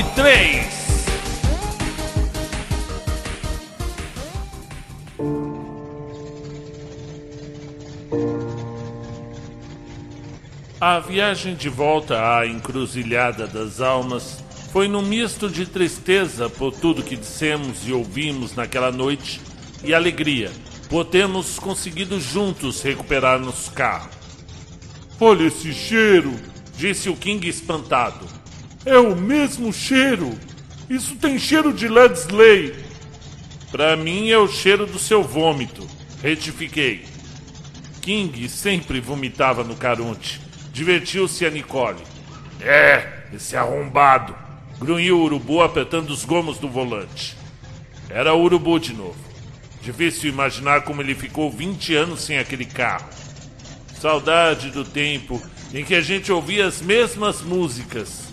Rock 3. A viagem de volta à encruzilhada das almas foi num misto de tristeza por tudo que dissemos e ouvimos naquela noite e alegria por termos conseguido juntos recuperar nosso carro. Olha esse cheiro! Disse o King espantado. É o mesmo cheiro! Isso tem cheiro de Led Slay! Para mim é o cheiro do seu vômito, retifiquei. King sempre vomitava no Caronte Divertiu-se a Nicole. É, esse arrombado! Grunhiu o urubu apertando os gomos do volante. Era o urubu de novo. Difícil imaginar como ele ficou 20 anos sem aquele carro. Saudade do tempo em que a gente ouvia as mesmas músicas.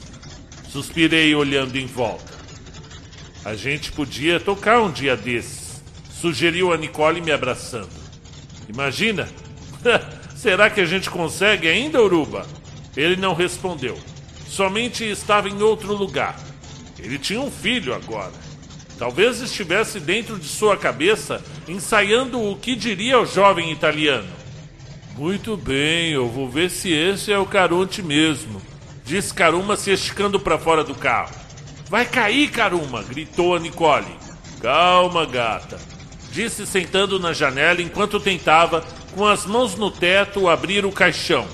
Suspirei olhando em volta. A gente podia tocar um dia desses, sugeriu a Nicole me abraçando. Imagina? Será que a gente consegue ainda, Uruba? Ele não respondeu. Somente estava em outro lugar. Ele tinha um filho agora. Talvez estivesse dentro de sua cabeça ensaiando o que diria ao jovem italiano. Muito bem, eu vou ver se esse é o Caronte mesmo, disse Caruma se esticando para fora do carro. Vai cair, Caruma! gritou a Nicole. Calma, gata, disse sentando na janela enquanto tentava com as mãos no teto, abrir o caixão.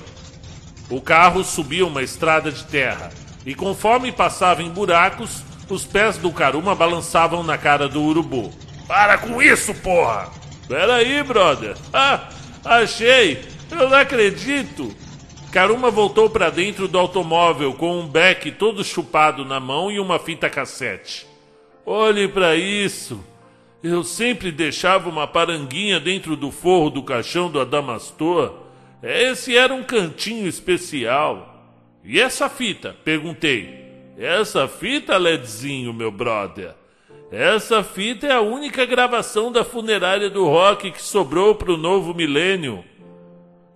O carro subia uma estrada de terra e, conforme passava em buracos, os pés do Caruma balançavam na cara do urubu. Para com isso, porra! Peraí, brother! Ah, achei! Eu não acredito! Caruma voltou para dentro do automóvel com um beck todo chupado na mão e uma fita cassete. Olhe para isso! Eu sempre deixava uma paranguinha dentro do forro do caixão do Adamastor. Esse era um cantinho especial. E essa fita? Perguntei. Essa fita, Ledzinho, meu brother. Essa fita é a única gravação da funerária do rock que sobrou para o novo milênio.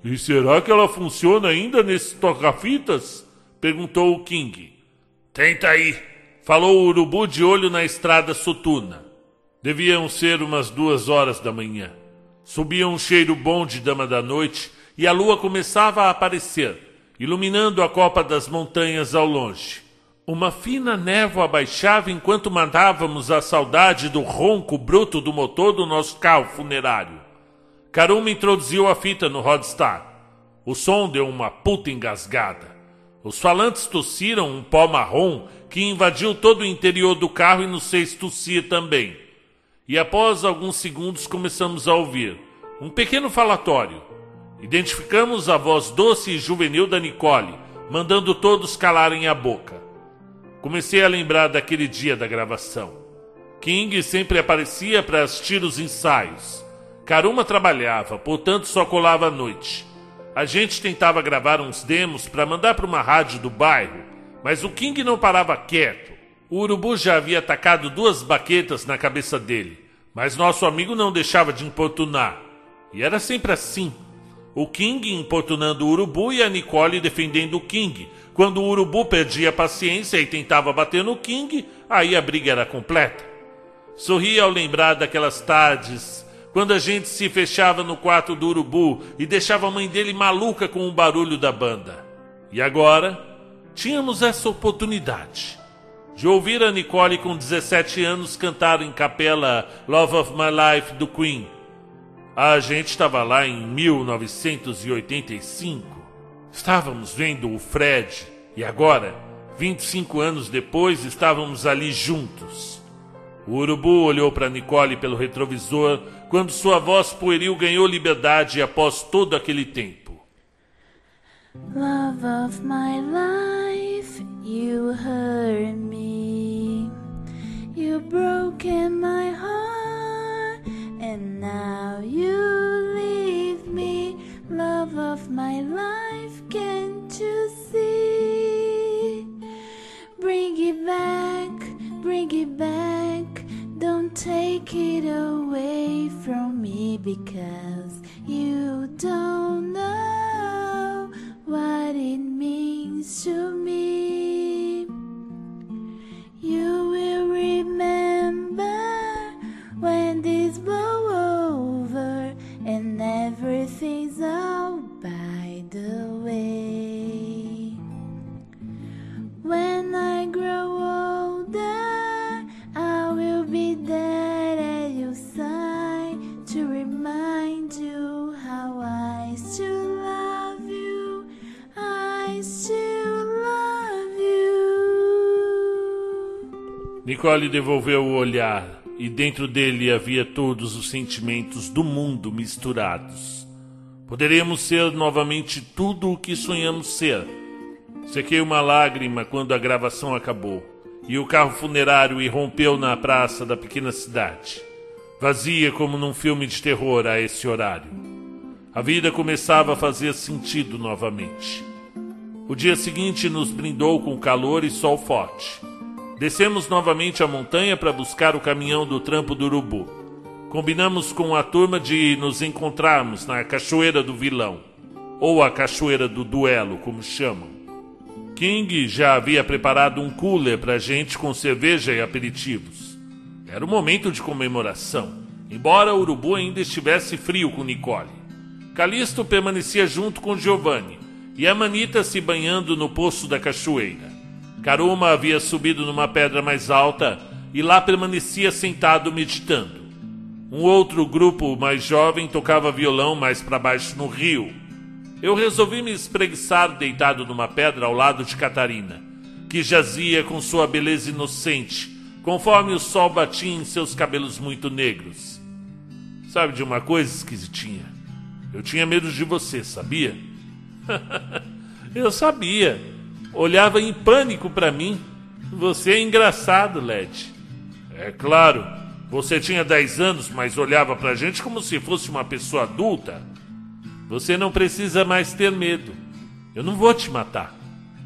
E será que ela funciona ainda nesses toca-fitas? Perguntou o King. Tenta aí, falou o urubu de olho na estrada sotuna. Deviam ser umas duas horas da manhã. Subia um cheiro bom de dama da noite e a lua começava a aparecer, iluminando a copa das montanhas ao longe. Uma fina névoa baixava enquanto mandávamos a saudade do ronco bruto do motor do nosso carro funerário. Caruma introduziu a fita no Rodstar. O som deu uma puta engasgada. Os falantes tossiram um pó marrom que invadiu todo o interior do carro e nos fez tossir também. E após alguns segundos começamos a ouvir um pequeno falatório. Identificamos a voz doce e juvenil da Nicole, mandando todos calarem a boca. Comecei a lembrar daquele dia da gravação. King sempre aparecia para assistir os ensaios. Karuma trabalhava, portanto só colava à noite. A gente tentava gravar uns demos para mandar para uma rádio do bairro, mas o King não parava quieto. O urubu já havia atacado duas baquetas na cabeça dele, mas nosso amigo não deixava de importunar. E era sempre assim. O King importunando o urubu e a Nicole defendendo o King. Quando o urubu perdia a paciência e tentava bater no King, aí a briga era completa. Sorri ao lembrar daquelas tardes, quando a gente se fechava no quarto do urubu e deixava a mãe dele maluca com o barulho da banda. E agora, tínhamos essa oportunidade de ouvir a Nicole com 17 anos cantar em capela Love of My Life do Queen. A gente estava lá em 1985. Estávamos vendo o Fred e agora, 25 anos depois, estávamos ali juntos. O urubu olhou para Nicole pelo retrovisor quando sua voz pueril ganhou liberdade após todo aquele tempo. Love of my life, you hurt me. You broken my heart, and now you leave me. Love of my life, can't you see? Bring it back, bring it back. Don't take it away from me because you don't know what it means to me. You will remember when this blows over and everything's all by the way. When I grow older. be there at your side to remind you how I still love you. I still love you. Nicole devolveu o olhar e dentro dele havia todos os sentimentos do mundo misturados. Poderíamos ser novamente tudo o que sonhamos ser. Sequei uma lágrima quando a gravação acabou e o carro funerário irrompeu na praça da pequena cidade, vazia como num filme de terror a esse horário. A vida começava a fazer sentido novamente. O dia seguinte nos brindou com calor e sol forte. Descemos novamente a montanha para buscar o caminhão do trampo do Urubu. Combinamos com a turma de nos encontrarmos na Cachoeira do Vilão, ou a Cachoeira do Duelo, como chamam. King já havia preparado um cooler para gente com cerveja e aperitivos. Era um momento de comemoração, embora o Urubu ainda estivesse frio com Nicole. Calisto permanecia junto com Giovanni e a Manita se banhando no poço da cachoeira. Karuma havia subido numa pedra mais alta e lá permanecia sentado meditando. Um outro grupo mais jovem tocava violão mais para baixo no rio. Eu resolvi me espreguiçar deitado numa pedra ao lado de Catarina, que jazia com sua beleza inocente, conforme o sol batia em seus cabelos muito negros. Sabe de uma coisa esquisitinha? Eu tinha medo de você, sabia? Eu sabia olhava em pânico para mim. Você é engraçado, Led. É claro, você tinha 10 anos, mas olhava pra gente como se fosse uma pessoa adulta. Você não precisa mais ter medo. Eu não vou te matar.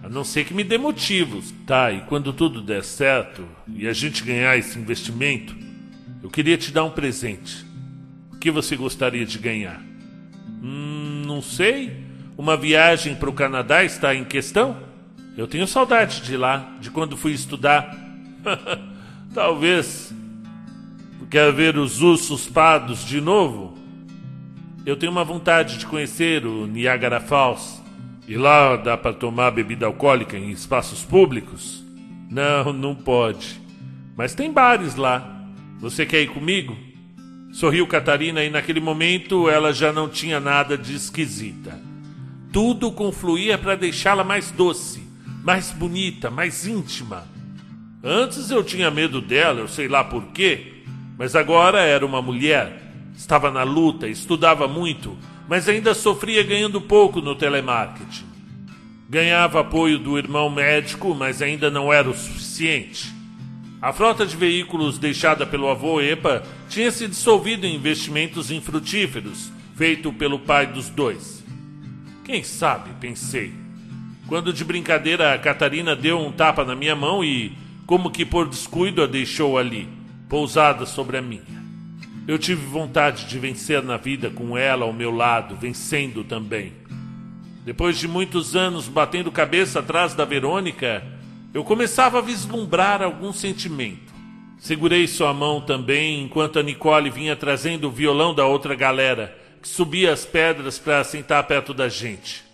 A não ser que me dê motivos. Tá, e quando tudo der certo e a gente ganhar esse investimento, eu queria te dar um presente. O que você gostaria de ganhar? Hum, não sei. Uma viagem para o Canadá está em questão? Eu tenho saudade de lá, de quando fui estudar. Talvez. Quer ver os ursos pardos de novo? Eu tenho uma vontade de conhecer o Niagara Falls. E lá dá para tomar bebida alcoólica em espaços públicos? Não, não pode. Mas tem bares lá. Você quer ir comigo? Sorriu Catarina e naquele momento ela já não tinha nada de esquisita. Tudo confluía para deixá-la mais doce mais bonita, mais íntima. Antes eu tinha medo dela, eu sei lá por quê, mas agora era uma mulher. Estava na luta, estudava muito, mas ainda sofria ganhando pouco no telemarketing. Ganhava apoio do irmão médico, mas ainda não era o suficiente. A frota de veículos deixada pelo avô Epa tinha se dissolvido em investimentos infrutíferos, feito pelo pai dos dois. Quem sabe, pensei, quando de brincadeira a Catarina deu um tapa na minha mão e, como que por descuido, a deixou ali, pousada sobre a minha. Eu tive vontade de vencer na vida com ela ao meu lado, vencendo também. Depois de muitos anos batendo cabeça atrás da Verônica, eu começava a vislumbrar algum sentimento. Segurei sua mão também enquanto a Nicole vinha trazendo o violão da outra galera, que subia as pedras para sentar perto da gente.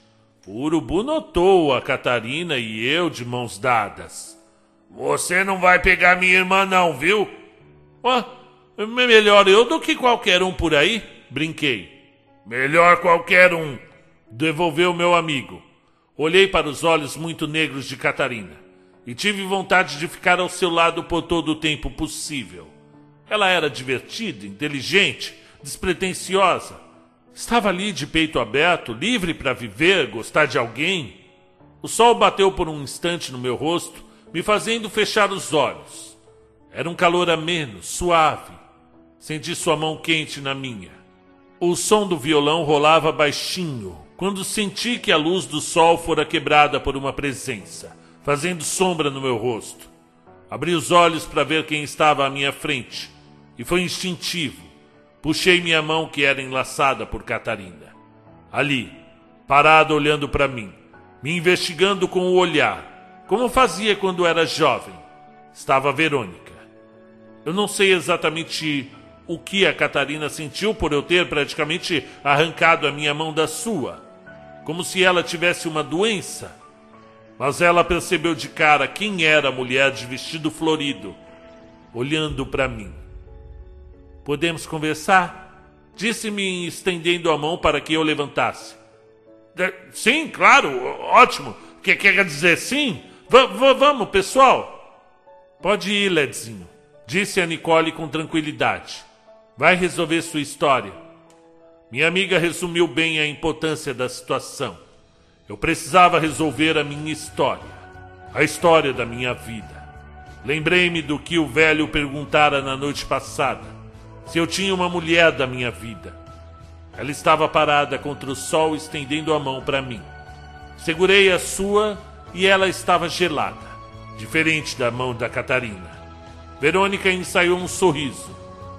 O urubu notou a Catarina e eu de mãos dadas. Você não vai pegar minha irmã, não, viu? Ué, melhor eu do que qualquer um por aí, brinquei. Melhor qualquer um, devolveu meu amigo. Olhei para os olhos muito negros de Catarina e tive vontade de ficar ao seu lado por todo o tempo possível. Ela era divertida, inteligente, despretensiosa Estava ali de peito aberto, livre para viver, gostar de alguém. O sol bateu por um instante no meu rosto, me fazendo fechar os olhos. Era um calor ameno, suave. Senti sua mão quente na minha. O som do violão rolava baixinho, quando senti que a luz do sol fora quebrada por uma presença, fazendo sombra no meu rosto. Abri os olhos para ver quem estava à minha frente, e foi instintivo. Puxei minha mão que era enlaçada por Catarina. Ali, parada olhando para mim, me investigando com o olhar, como fazia quando era jovem, estava Verônica. Eu não sei exatamente o que a Catarina sentiu por eu ter praticamente arrancado a minha mão da sua, como se ela tivesse uma doença. Mas ela percebeu de cara quem era a mulher de vestido florido, olhando para mim. Podemos conversar? Disse-me estendendo a mão para que eu levantasse. Sim, claro, ótimo. Quer, quer dizer sim? V vamos, pessoal. Pode ir, Ledzinho, disse a Nicole com tranquilidade. Vai resolver sua história. Minha amiga resumiu bem a importância da situação. Eu precisava resolver a minha história, a história da minha vida. Lembrei-me do que o velho perguntara na noite passada: se eu tinha uma mulher da minha vida. Ela estava parada contra o sol, estendendo a mão para mim. Segurei a sua e ela estava gelada, diferente da mão da Catarina. Verônica ensaiou um sorriso,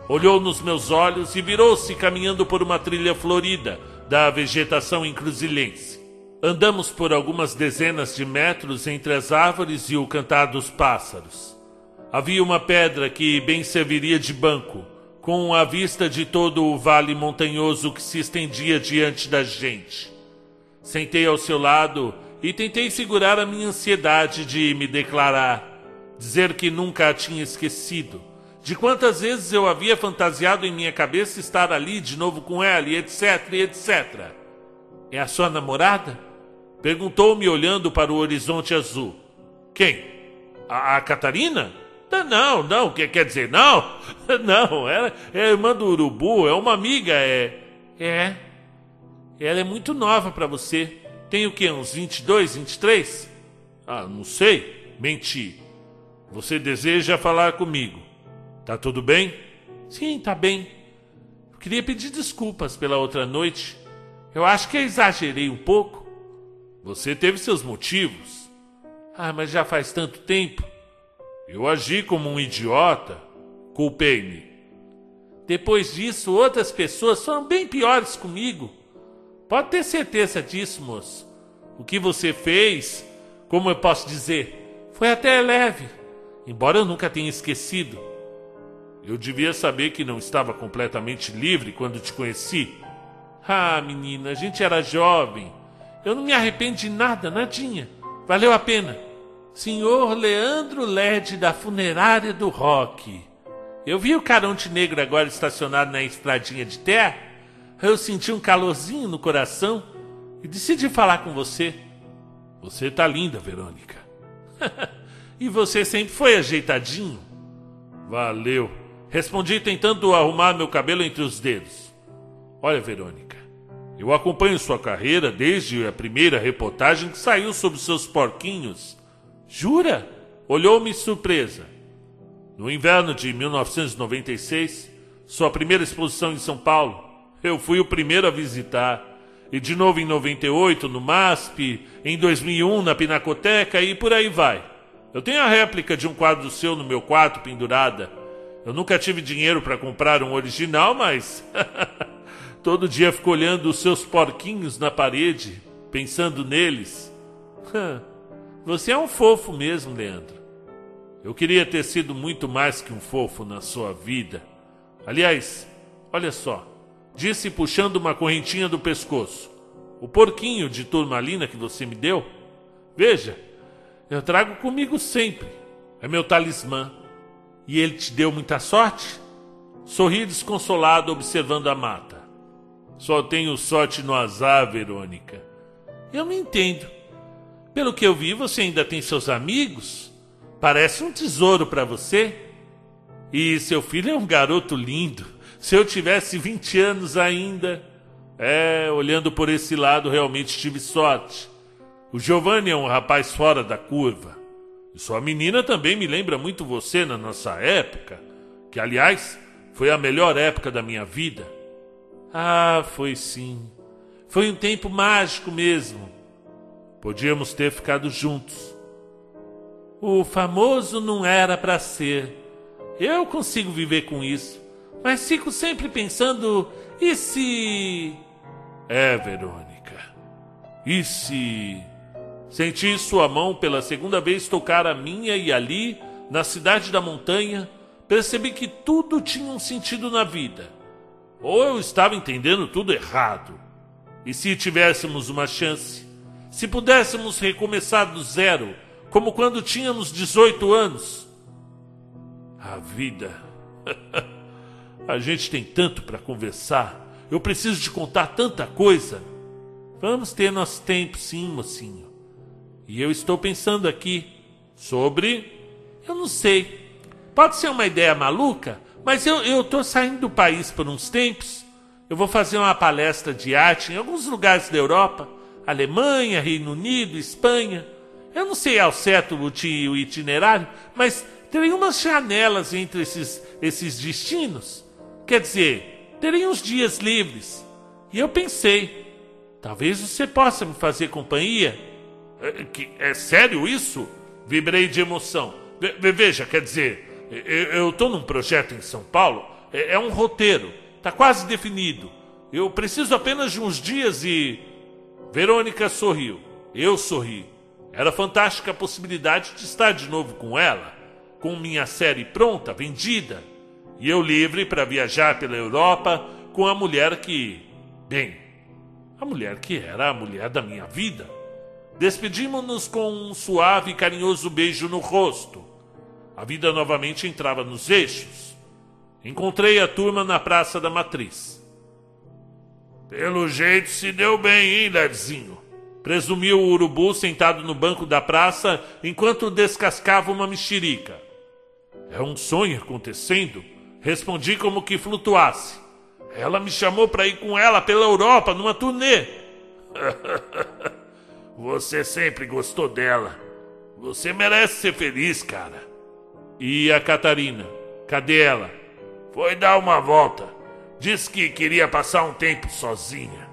olhou nos meus olhos e virou-se caminhando por uma trilha florida da vegetação encruzilhense. Andamos por algumas dezenas de metros entre as árvores e o cantar dos pássaros. Havia uma pedra que bem serviria de banco, com a vista de todo o vale montanhoso que se estendia diante da gente. Sentei ao seu lado e tentei segurar a minha ansiedade de me declarar, dizer que nunca a tinha esquecido, de quantas vezes eu havia fantasiado em minha cabeça estar ali de novo com ela, e etc, e etc. É a sua namorada? Perguntou-me olhando para o horizonte azul. Quem? A, a Catarina? Não, não, quer, quer dizer, não? Não, ela é irmã do urubu, é uma amiga, é. É. Ela é muito nova para você. Tem o quê? Uns 22, 23? Ah, não sei. Menti. Você deseja falar comigo? Tá tudo bem? Sim, tá bem. Eu queria pedir desculpas pela outra noite. Eu acho que exagerei um pouco. Você teve seus motivos. Ah, mas já faz tanto tempo. Eu agi como um idiota. Culpei-me. Depois disso, outras pessoas foram bem piores comigo. Pode ter certeza disso, moço. O que você fez, como eu posso dizer, foi até leve, embora eu nunca tenha esquecido. Eu devia saber que não estava completamente livre quando te conheci. Ah, menina, a gente era jovem. Eu não me arrependo de nada, nadinha. Valeu a pena. Senhor Leandro Led da funerária do Rock. Eu vi o Caronte Negro agora estacionado na estradinha de terra eu senti um calorzinho no coração e decidi falar com você. Você tá linda, Verônica. e você sempre foi ajeitadinho. Valeu. Respondi tentando arrumar meu cabelo entre os dedos. Olha, Verônica, eu acompanho sua carreira desde a primeira reportagem que saiu sobre seus porquinhos. Jura? Olhou-me surpresa. No inverno de 1996, sua primeira exposição em São Paulo, eu fui o primeiro a visitar. E de novo em 98 no MASP, em 2001 na Pinacoteca e por aí vai. Eu tenho a réplica de um quadro seu no meu quarto pendurada. Eu nunca tive dinheiro para comprar um original, mas todo dia fico olhando os seus porquinhos na parede, pensando neles. Você é um fofo mesmo, Leandro. Eu queria ter sido muito mais que um fofo na sua vida. Aliás, olha só disse puxando uma correntinha do pescoço. O porquinho de turmalina que você me deu? Veja, eu trago comigo sempre. É meu talismã. E ele te deu muita sorte? Sorri desconsolado observando a mata. Só tenho sorte no azar, Verônica. Eu me entendo. Pelo que eu vi, você ainda tem seus amigos. Parece um tesouro para você. E seu filho é um garoto lindo. Se eu tivesse 20 anos ainda, é, olhando por esse lado, realmente tive sorte. O Giovanni é um rapaz fora da curva. Sua menina também me lembra muito você na nossa época, que aliás foi a melhor época da minha vida. Ah, foi sim. Foi um tempo mágico mesmo. Podíamos ter ficado juntos. O famoso não era para ser. Eu consigo viver com isso. Mas fico sempre pensando: e se. É, Verônica. E se. Senti sua mão pela segunda vez tocar a minha e ali, na cidade da montanha, percebi que tudo tinha um sentido na vida. Ou eu estava entendendo tudo errado. E se tivéssemos uma chance? Se pudéssemos recomeçar do zero, como quando tínhamos 18 anos? A vida. A gente tem tanto para conversar. Eu preciso te contar tanta coisa. Vamos ter nosso tempo, sim, mocinho. E eu estou pensando aqui sobre Eu não sei. Pode ser uma ideia maluca, mas eu, tô saindo do país por uns tempos. Eu vou fazer uma palestra de arte em alguns lugares da Europa. Alemanha, Reino Unido, Espanha. Eu não sei ao certo o itinerário, mas terei umas janelas entre esses, esses destinos. Quer dizer, terei uns dias livres. E eu pensei, talvez você possa me fazer companhia. É, que, é sério isso? Vibrei de emoção. Ve, veja, quer dizer, eu estou num projeto em São Paulo, é, é um roteiro, está quase definido. Eu preciso apenas de uns dias e. Verônica sorriu. Eu sorri. Era fantástica a possibilidade de estar de novo com ela, com minha série pronta, vendida, e eu livre para viajar pela Europa com a mulher que. Bem, a mulher que era a mulher da minha vida. Despedimos-nos com um suave e carinhoso beijo no rosto. A vida novamente entrava nos eixos. Encontrei a turma na Praça da Matriz. Pelo jeito se deu bem, hein, Ledzinho? Presumiu o urubu sentado no banco da praça enquanto descascava uma mexerica. É um sonho acontecendo? Respondi como que flutuasse. Ela me chamou para ir com ela pela Europa numa turnê. Você sempre gostou dela. Você merece ser feliz, cara. E a Catarina? Cadê ela? Foi dar uma volta. Disse que queria passar um tempo sozinha.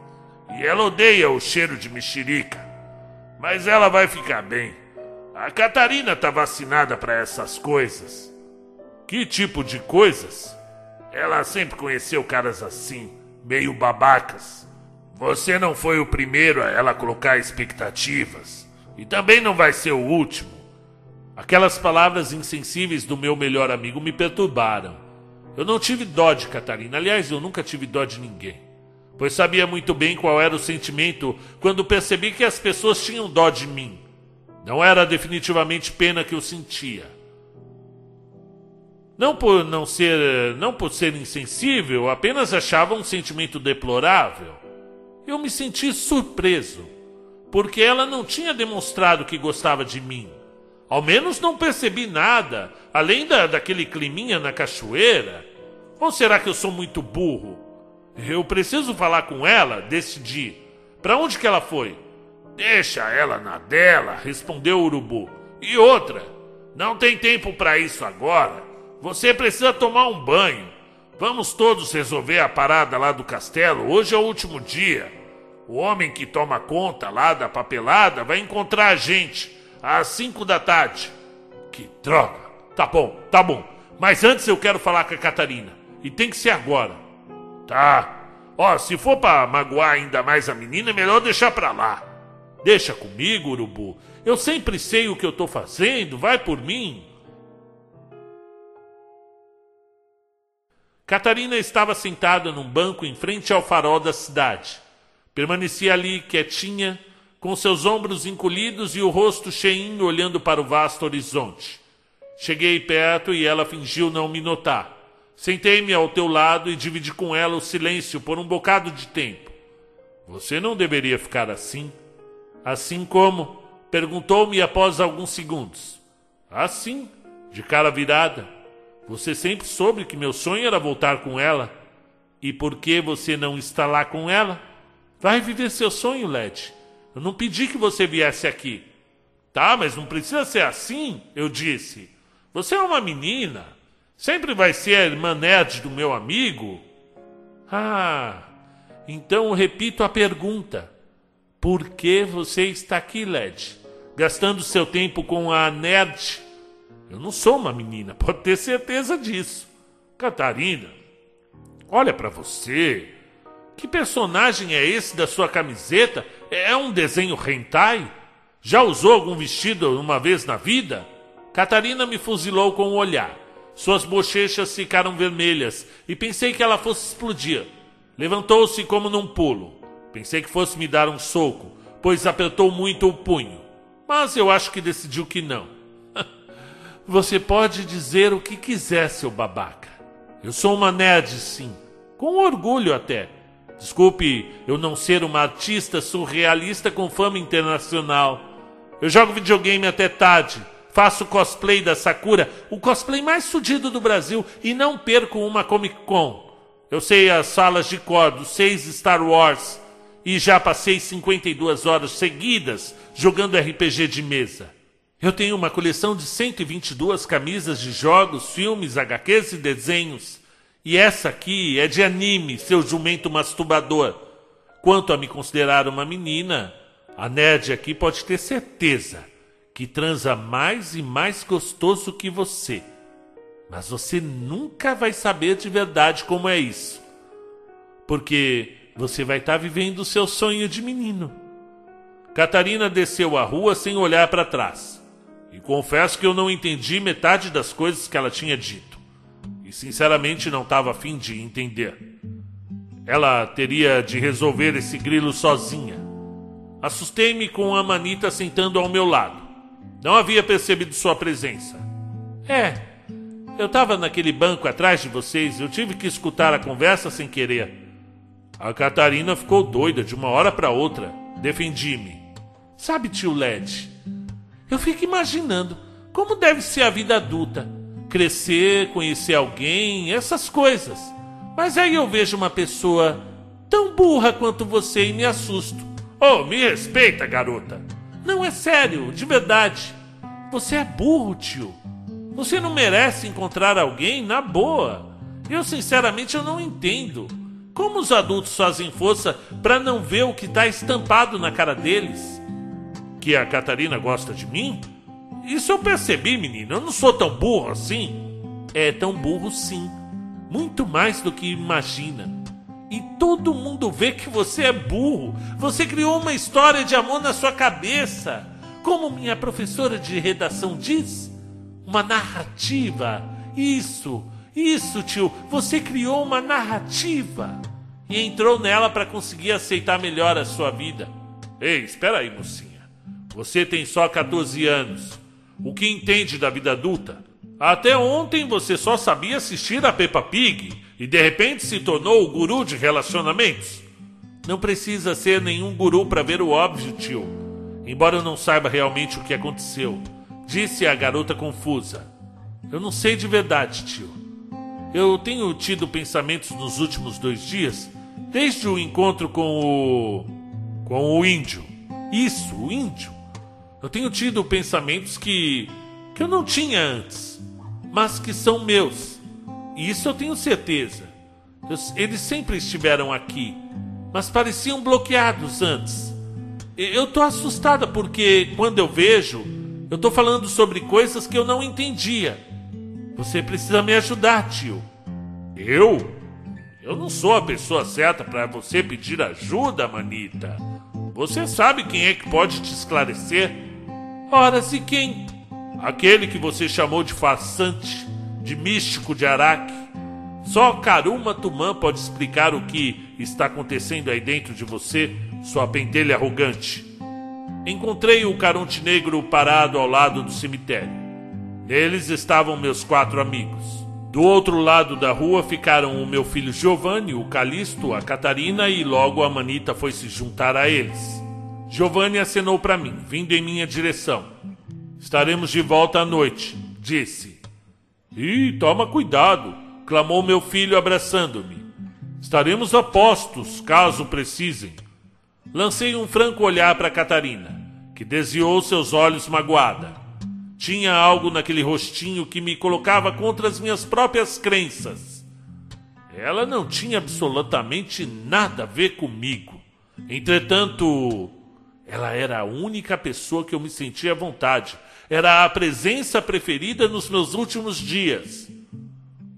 E ela odeia o cheiro de mexerica. Mas ela vai ficar bem. A Catarina tá vacinada para essas coisas. Que tipo de coisas? Ela sempre conheceu caras assim, meio babacas. Você não foi o primeiro a ela colocar expectativas. E também não vai ser o último. Aquelas palavras insensíveis do meu melhor amigo me perturbaram. Eu não tive dó de Catarina. Aliás, eu nunca tive dó de ninguém. Pois sabia muito bem qual era o sentimento quando percebi que as pessoas tinham dó de mim. Não era definitivamente pena que eu sentia. Não por não ser, não por ser insensível, apenas achava um sentimento deplorável eu me senti surpreso, porque ela não tinha demonstrado que gostava de mim. Ao menos não percebi nada, além da, daquele climinha na cachoeira. Ou será que eu sou muito burro? Eu preciso falar com ela, decidi. Para onde que ela foi? Deixa ela na dela, respondeu o urubu. E outra, não tem tempo para isso agora. Você precisa tomar um banho. Vamos todos resolver a parada lá do castelo. Hoje é o último dia. O homem que toma conta lá da papelada vai encontrar a gente às cinco da tarde. Que droga! Tá bom, tá bom. Mas antes eu quero falar com a Catarina. E tem que ser agora. Tá. Ó, se for para magoar ainda mais a menina, é melhor deixar pra lá. Deixa comigo, urubu. Eu sempre sei o que eu tô fazendo. Vai por mim. Catarina estava sentada num banco em frente ao farol da cidade. Permanecia ali quietinha, com seus ombros encolhidos e o rosto cheinho olhando para o vasto horizonte. Cheguei perto e ela fingiu não me notar. Sentei-me ao teu lado e dividi com ela o silêncio por um bocado de tempo. Você não deveria ficar assim. Assim como? Perguntou-me após alguns segundos. Assim, de cara virada. Você sempre soube que meu sonho era voltar com ela. E por que você não está lá com ela? Vai viver seu sonho, Led. Eu não pedi que você viesse aqui. Tá, mas não precisa ser assim, eu disse. Você é uma menina. Sempre vai ser a irmã nerd do meu amigo. Ah, então repito a pergunta. Por que você está aqui, Led? Gastando seu tempo com a nerd eu não sou uma menina, pode ter certeza disso. Catarina, olha para você. Que personagem é esse da sua camiseta? É um desenho hentai? Já usou algum vestido uma vez na vida? Catarina me fuzilou com o um olhar. Suas bochechas ficaram vermelhas e pensei que ela fosse explodir. Levantou-se como num pulo. Pensei que fosse me dar um soco, pois apertou muito o punho. Mas eu acho que decidiu que não. Você pode dizer o que quiser, seu babaca. Eu sou uma nerd, sim. Com orgulho até. Desculpe eu não ser uma artista surrealista com fama internacional. Eu jogo videogame até tarde. faço cosplay da Sakura, o cosplay mais fudido do Brasil, e não perco uma Comic Con. Eu sei as salas de cor dos seis Star Wars e já passei 52 horas seguidas jogando RPG de mesa. Eu tenho uma coleção de 122 camisas de jogos, filmes, HQs e desenhos. E essa aqui é de anime, seu jumento masturbador. Quanto a me considerar uma menina, a nerd aqui pode ter certeza que transa mais e mais gostoso que você. Mas você nunca vai saber de verdade como é isso. Porque você vai estar tá vivendo o seu sonho de menino. Catarina desceu a rua sem olhar para trás. E confesso que eu não entendi metade das coisas que ela tinha dito. E sinceramente não estava afim de entender. Ela teria de resolver esse grilo sozinha. Assustei-me com a manita sentando ao meu lado. Não havia percebido sua presença. É, eu estava naquele banco atrás de vocês, eu tive que escutar a conversa sem querer. A Catarina ficou doida de uma hora para outra. Defendi-me. Sabe, tio Led, eu fico imaginando como deve ser a vida adulta. Crescer, conhecer alguém, essas coisas. Mas aí eu vejo uma pessoa tão burra quanto você e me assusto. Oh, me respeita, garota. Não é sério, de verdade. Você é burro, tio. Você não merece encontrar alguém na boa. Eu sinceramente eu não entendo. Como os adultos fazem força para não ver o que está estampado na cara deles? Que a Catarina gosta de mim? Isso eu percebi, menino. Eu não sou tão burro assim. É tão burro sim. Muito mais do que imagina. E todo mundo vê que você é burro. Você criou uma história de amor na sua cabeça. Como minha professora de redação diz, uma narrativa. Isso, isso, tio. Você criou uma narrativa e entrou nela para conseguir aceitar melhor a sua vida. Ei, espera aí, mocinha. Você tem só 14 anos. O que entende da vida adulta? Até ontem você só sabia assistir a Peppa Pig e de repente se tornou o guru de relacionamentos. Não precisa ser nenhum guru para ver o óbvio, tio embora eu não saiba realmente o que aconteceu, disse a garota confusa. Eu não sei de verdade, tio. Eu tenho tido pensamentos nos últimos dois dias, desde o encontro com o. com o índio. Isso, o índio. Eu tenho tido pensamentos que. que eu não tinha antes, mas que são meus. E isso eu tenho certeza. eles sempre estiveram aqui, mas pareciam bloqueados antes. Eu tô assustada porque quando eu vejo, eu tô falando sobre coisas que eu não entendia. Você precisa me ajudar, tio. Eu? Eu não sou a pessoa certa para você pedir ajuda, manita. Você sabe quem é que pode te esclarecer? Ora, se quem? Aquele que você chamou de farsante, de místico de Araque. Só Karuma Tumã pode explicar o que está acontecendo aí dentro de você sua pentelha arrogante. Encontrei o Caronte Negro parado ao lado do cemitério. Neles estavam meus quatro amigos. Do outro lado da rua ficaram o meu filho Giovanni, o Calisto, a Catarina e logo a Manita foi se juntar a eles. Giovanni acenou para mim, vindo em minha direção. Estaremos de volta à noite, disse. Ih, toma cuidado, clamou meu filho abraçando-me. Estaremos a postos, caso precisem. Lancei um franco olhar para Catarina, que desviou seus olhos magoada. Tinha algo naquele rostinho que me colocava contra as minhas próprias crenças. Ela não tinha absolutamente nada a ver comigo. Entretanto, ela era a única pessoa que eu me sentia à vontade. Era a presença preferida nos meus últimos dias.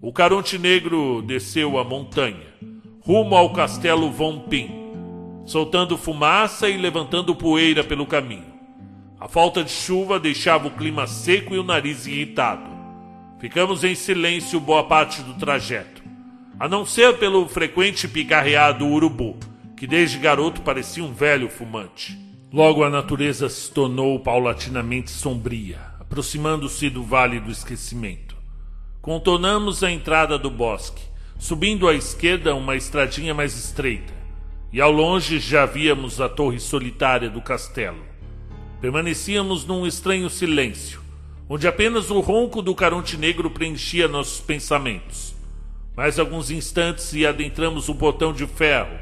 O Caronte Negro desceu a montanha, rumo ao castelo Von Pin soltando fumaça e levantando poeira pelo caminho. A falta de chuva deixava o clima seco e o nariz irritado. Ficamos em silêncio boa parte do trajeto, a não ser pelo frequente picarrear do urubu, que desde garoto parecia um velho fumante. Logo a natureza se tornou paulatinamente sombria, aproximando-se do Vale do Esquecimento. Contornamos a entrada do bosque, subindo à esquerda uma estradinha mais estreita e ao longe já víamos a torre solitária do castelo. Permanecíamos num estranho silêncio, onde apenas o ronco do caronte negro preenchia nossos pensamentos. Mais alguns instantes e adentramos um portão de ferro,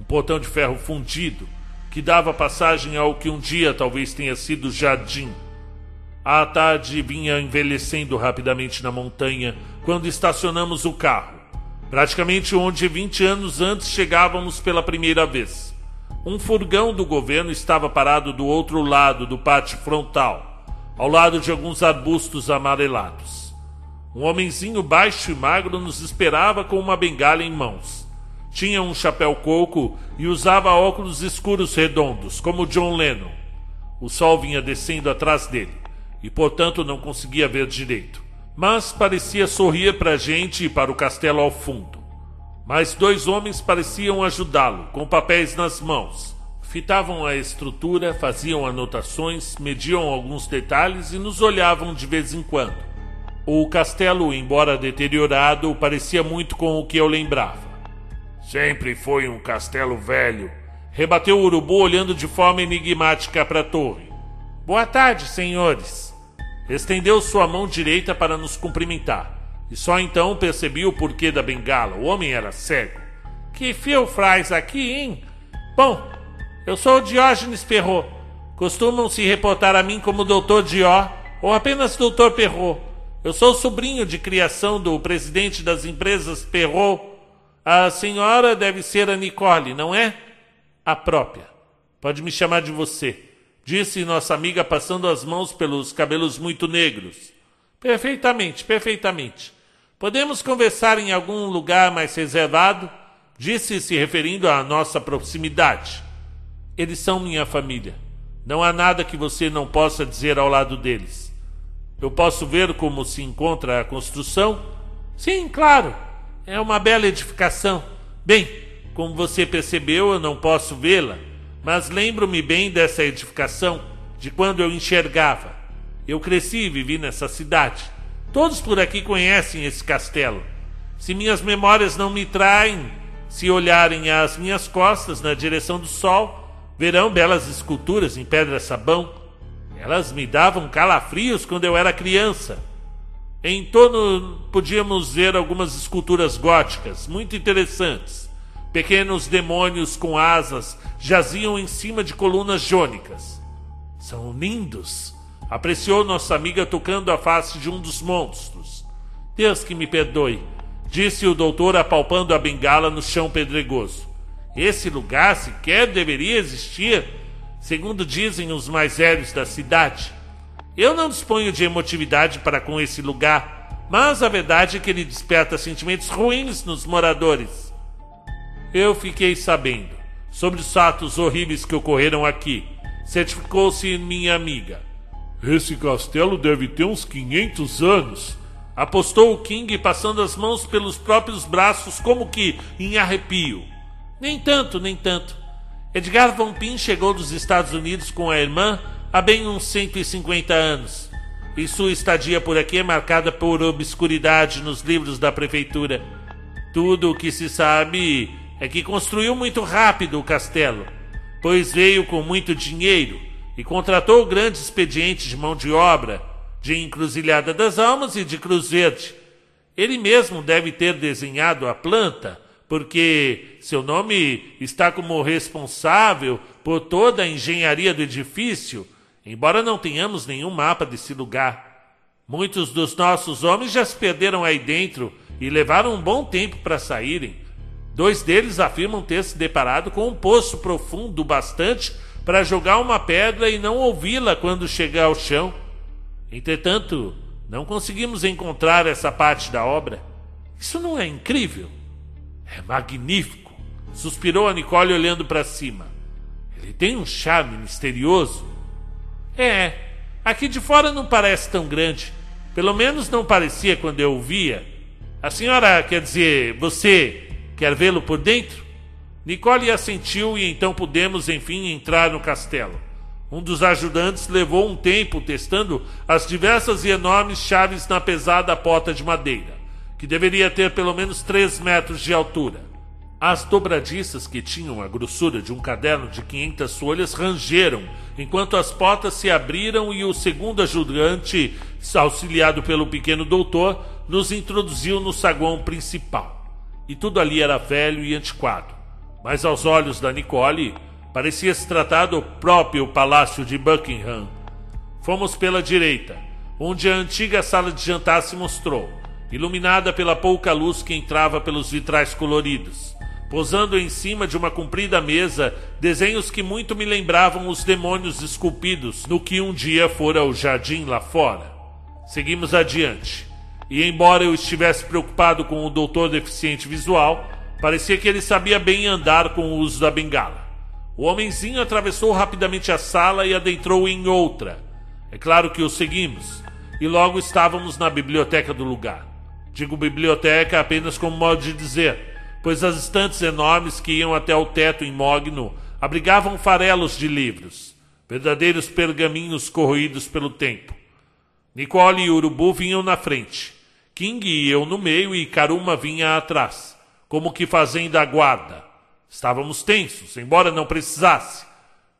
um portão de ferro fundido, que dava passagem ao que um dia talvez tenha sido jardim. A tarde vinha envelhecendo rapidamente na montanha quando estacionamos o carro, praticamente onde 20 anos antes chegávamos pela primeira vez. Um furgão do governo estava parado do outro lado do pátio frontal, ao lado de alguns arbustos amarelados. Um homenzinho baixo e magro nos esperava com uma bengala em mãos. Tinha um chapéu coco e usava óculos escuros redondos, como John Lennon. O sol vinha descendo atrás dele e, portanto, não conseguia ver direito. Mas parecia sorrir para a gente e para o castelo ao fundo. Mais dois homens pareciam ajudá-lo, com papéis nas mãos. Fitavam a estrutura, faziam anotações, mediam alguns detalhes e nos olhavam de vez em quando. O castelo, embora deteriorado, parecia muito com o que eu lembrava. Sempre foi um castelo velho. Rebateu o urubu olhando de forma enigmática para a torre. Boa tarde, senhores. Estendeu sua mão direita para nos cumprimentar. E só então percebi o porquê da bengala. O homem era cego. Que fio faz aqui, hein? Bom, eu sou o Diógenes Perrot. Costumam se reportar a mim como Doutor Dió ou apenas Doutor Perrot. Eu sou sobrinho de criação do presidente das empresas Perrot a senhora deve ser a Nicole, não é? A própria. Pode me chamar de você, disse nossa amiga passando as mãos pelos cabelos muito negros. Perfeitamente, perfeitamente. Podemos conversar em algum lugar mais reservado? Disse se referindo à nossa proximidade. Eles são minha família. Não há nada que você não possa dizer ao lado deles. Eu posso ver como se encontra a construção? Sim, claro. É uma bela edificação. Bem, como você percebeu, eu não posso vê-la, mas lembro-me bem dessa edificação de quando eu enxergava. Eu cresci e vivi nessa cidade. Todos por aqui conhecem esse castelo. Se minhas memórias não me traem, se olharem às minhas costas na direção do sol, verão belas esculturas em pedra sabão. Elas me davam calafrios quando eu era criança. Em torno podíamos ver algumas esculturas góticas, muito interessantes. Pequenos demônios com asas jaziam em cima de colunas jônicas. São lindos, apreciou nossa amiga tocando a face de um dos monstros. Deus que me perdoe, disse o doutor apalpando a bengala no chão pedregoso. Esse lugar sequer deveria existir, segundo dizem os mais velhos da cidade. Eu não disponho de emotividade para com esse lugar, mas a verdade é que ele desperta sentimentos ruins nos moradores. Eu fiquei sabendo sobre os fatos horríveis que ocorreram aqui, certificou-se minha amiga. Esse castelo deve ter uns 500 anos, apostou o King passando as mãos pelos próprios braços como que em arrepio. Nem tanto, nem tanto. Edgar Von Pin chegou dos Estados Unidos com a irmã há bem uns 150 anos. E sua estadia por aqui é marcada por obscuridade nos livros da prefeitura. Tudo o que se sabe é que construiu muito rápido o castelo, pois veio com muito dinheiro e contratou grandes expedientes de mão de obra, de Encruzilhada das Almas e de Cruz Verde. Ele mesmo deve ter desenhado a planta, porque seu nome está como responsável por toda a engenharia do edifício Embora não tenhamos nenhum mapa desse lugar, muitos dos nossos homens já se perderam aí dentro e levaram um bom tempo para saírem. Dois deles afirmam ter se deparado com um poço profundo bastante para jogar uma pedra e não ouvi-la quando chegar ao chão. Entretanto, não conseguimos encontrar essa parte da obra. Isso não é incrível? É magnífico, suspirou a Nicole olhando para cima. Ele tem um charme misterioso. É, aqui de fora não parece tão grande. Pelo menos não parecia quando eu o via. A senhora, quer dizer, você quer vê-lo por dentro? Nicole assentiu e então pudemos enfim entrar no castelo. Um dos ajudantes levou um tempo testando as diversas e enormes chaves na pesada porta de madeira, que deveria ter pelo menos três metros de altura. As dobradiças que tinham a grossura de um caderno de 500 folhas rangeram, enquanto as portas se abriram e o segundo ajudante, auxiliado pelo pequeno doutor, nos introduziu no saguão principal. E tudo ali era velho e antiquado, mas aos olhos da Nicole parecia se tratar do próprio palácio de Buckingham. Fomos pela direita, onde a antiga sala de jantar se mostrou, iluminada pela pouca luz que entrava pelos vitrais coloridos posando em cima de uma comprida mesa desenhos que muito me lembravam os demônios esculpidos no que um dia fora o jardim lá fora. Seguimos adiante, e embora eu estivesse preocupado com o doutor deficiente visual, parecia que ele sabia bem andar com o uso da bengala. O homenzinho atravessou rapidamente a sala e adentrou em outra. É claro que o seguimos, e logo estávamos na biblioteca do lugar. Digo biblioteca apenas como modo de dizer pois as estantes enormes que iam até o teto em mogno abrigavam farelos de livros, verdadeiros pergaminhos corroídos pelo tempo. Nicole e Urubu vinham na frente, King e eu no meio e Karuma vinha atrás, como que fazendo a guarda. Estávamos tensos, embora não precisasse.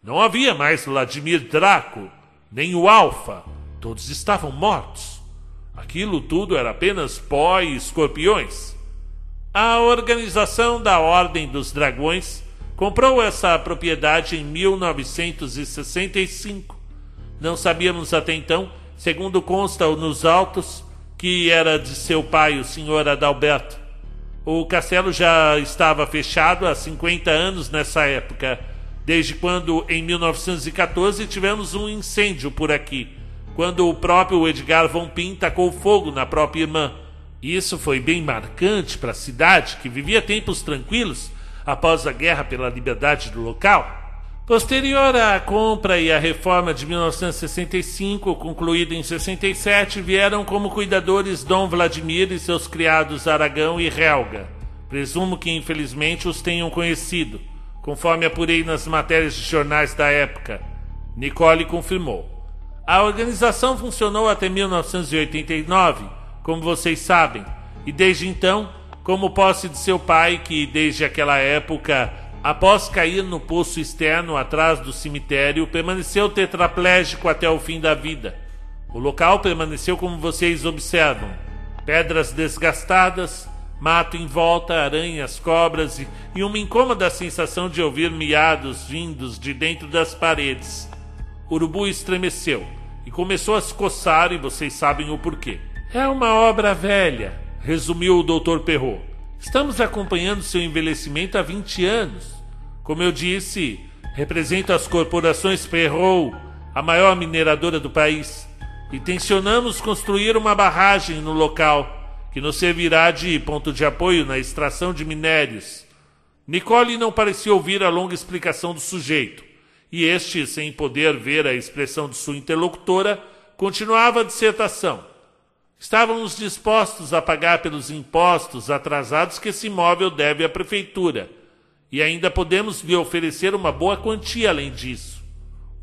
Não havia mais Vladimir Draco, nem o Alfa. Todos estavam mortos. Aquilo tudo era apenas pó e escorpiões. A organização da Ordem dos Dragões comprou essa propriedade em 1965. Não sabíamos até então, segundo consta nos autos, que era de seu pai, o Sr. Adalberto. O castelo já estava fechado há 50 anos nessa época, desde quando, em 1914, tivemos um incêndio por aqui, quando o próprio Edgar Von Pin tacou fogo na própria irmã. Isso foi bem marcante para a cidade, que vivia tempos tranquilos após a guerra pela liberdade do local. Posterior à compra e à reforma de 1965, concluída em 67, vieram como cuidadores Dom Vladimir e seus criados Aragão e Helga. Presumo que infelizmente os tenham conhecido, conforme apurei nas matérias de jornais da época. Nicole confirmou. A organização funcionou até 1989 como vocês sabem, e desde então, como posse de seu pai, que desde aquela época, após cair no poço externo atrás do cemitério, permaneceu tetraplégico até o fim da vida. O local permaneceu como vocês observam: pedras desgastadas, mato em volta, aranhas, cobras e, uma incômoda sensação de ouvir miados vindos de dentro das paredes. Urubu estremeceu e começou a se coçar, e vocês sabem o porquê. É uma obra velha, resumiu o Dr. Perrault. Estamos acompanhando seu envelhecimento há 20 anos. Como eu disse, represento as corporações Perrault, a maior mineradora do país. E tensionamos construir uma barragem no local, que nos servirá de ponto de apoio na extração de minérios. Nicole não parecia ouvir a longa explicação do sujeito, e este, sem poder ver a expressão de sua interlocutora, continuava a dissertação. Estávamos dispostos a pagar pelos impostos atrasados que esse imóvel deve à prefeitura, e ainda podemos lhe oferecer uma boa quantia além disso.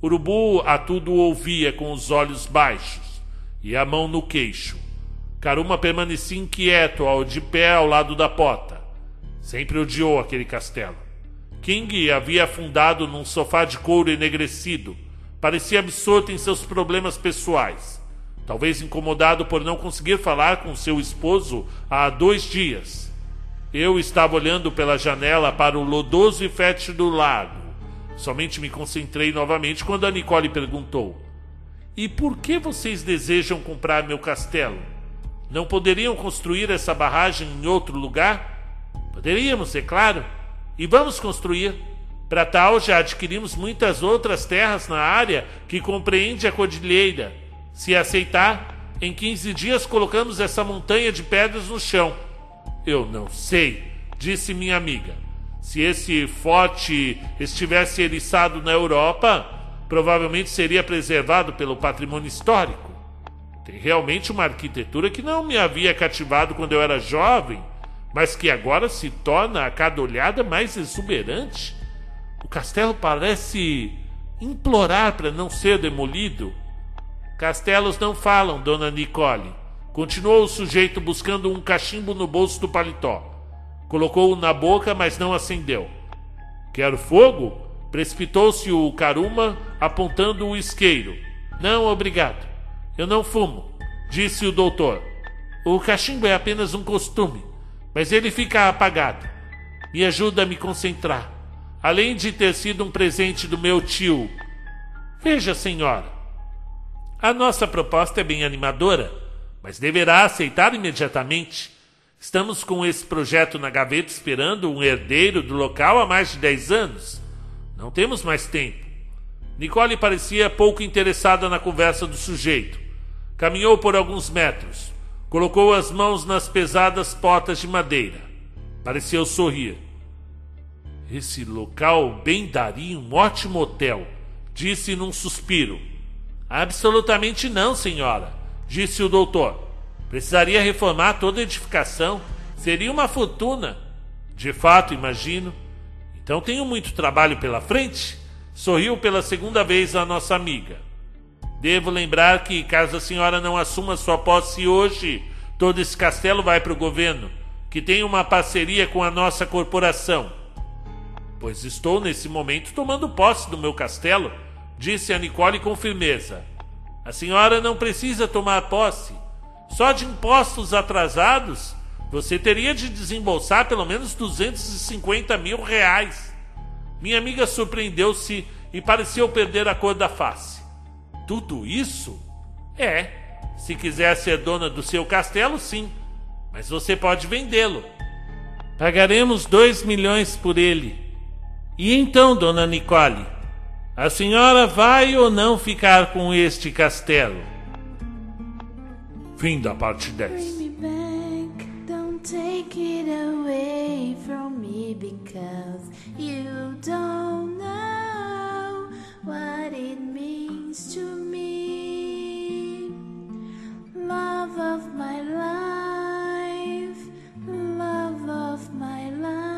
Urubu a tudo ouvia com os olhos baixos e a mão no queixo. Caruma permanecia inquieto, ao de pé ao lado da porta. Sempre odiou aquele castelo. King havia afundado num sofá de couro enegrecido. Parecia absorto em seus problemas pessoais talvez incomodado por não conseguir falar com seu esposo há dois dias. Eu estava olhando pela janela para o lodoso e fétido lago. Somente me concentrei novamente quando a Nicole perguntou: E por que vocês desejam comprar meu castelo? Não poderiam construir essa barragem em outro lugar? Poderíamos, é claro. E vamos construir. Para tal, já adquirimos muitas outras terras na área que compreende a cordilheira se aceitar, em 15 dias colocamos essa montanha de pedras no chão. Eu não sei, disse minha amiga. Se esse forte estivesse eriçado na Europa, provavelmente seria preservado pelo patrimônio histórico. Tem realmente uma arquitetura que não me havia cativado quando eu era jovem, mas que agora se torna a cada olhada mais exuberante. O castelo parece implorar para não ser demolido. Castelos não falam, dona Nicole. Continuou o sujeito buscando um cachimbo no bolso do paletó. Colocou-o na boca, mas não acendeu. Quer fogo? Precipitou-se o Caruma, apontando o isqueiro. Não, obrigado. Eu não fumo, disse o doutor. O cachimbo é apenas um costume, mas ele fica apagado. Me ajuda a me concentrar. Além de ter sido um presente do meu tio. Veja, senhora. A nossa proposta é bem animadora, mas deverá aceitar imediatamente. Estamos com esse projeto na gaveta esperando um herdeiro do local há mais de 10 anos. Não temos mais tempo. Nicole parecia pouco interessada na conversa do sujeito. Caminhou por alguns metros. Colocou as mãos nas pesadas potas de madeira. Pareceu sorrir. Esse local bem daria um ótimo hotel, disse num suspiro. Absolutamente não, senhora, disse o doutor. Precisaria reformar toda a edificação. Seria uma fortuna. De fato, imagino. Então tenho muito trabalho pela frente? Sorriu pela segunda vez a nossa amiga. Devo lembrar que, caso a senhora não assuma sua posse hoje, todo esse castelo vai para o governo, que tem uma parceria com a nossa corporação. Pois estou nesse momento tomando posse do meu castelo, disse a Nicole com firmeza. A senhora não precisa tomar posse. Só de impostos atrasados você teria de desembolsar pelo menos 250 mil reais. Minha amiga surpreendeu-se e pareceu perder a cor da face. Tudo isso? É. Se quiser ser dona do seu castelo, sim. Mas você pode vendê-lo. Pagaremos dois milhões por ele. E então, dona Nicole, a senhora vai ou não ficar com este castelo? Fim da parte 10. Me. Love of my life, love of my life.